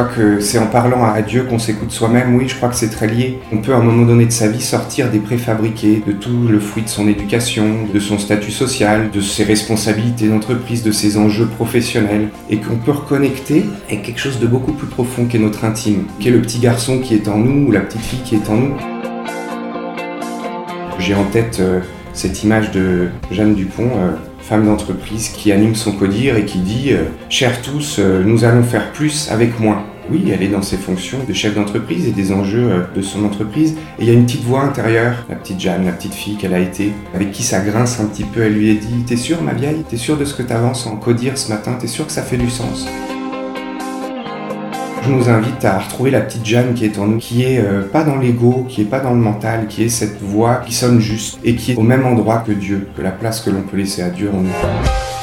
crois que c'est en parlant à Dieu qu'on s'écoute soi-même, oui, je crois que c'est très lié. On peut à un moment donné de sa vie sortir des préfabriqués, de tout le fruit de son éducation, de son statut social, de ses responsabilités d'entreprise, de ses enjeux professionnels, et qu'on peut reconnecter avec quelque chose de beaucoup plus profond qui est notre intime, qui est le petit garçon qui est en nous ou la petite fille qui est en nous. J'ai en tête euh, cette image de Jeanne Dupont, euh, femme d'entreprise, qui anime son codir et qui dit euh, Chers tous, nous allons faire plus avec moins. Oui, elle est dans ses fonctions de chef d'entreprise et des enjeux de son entreprise. Et il y a une petite voix intérieure, la petite Jeanne, la petite fille qu'elle a été, avec qui ça grince un petit peu. Elle lui a dit T'es sûre, ma vieille? T'es sûre de ce que t'avances en codir ce matin? T'es sûre que ça fait du sens? Je nous invite à retrouver la petite Jeanne qui est en nous, qui est euh, pas dans l'ego, qui est pas dans le mental, qui est cette voix qui sonne juste et qui est au même endroit que Dieu, que la place que l'on peut laisser à Dieu en nous.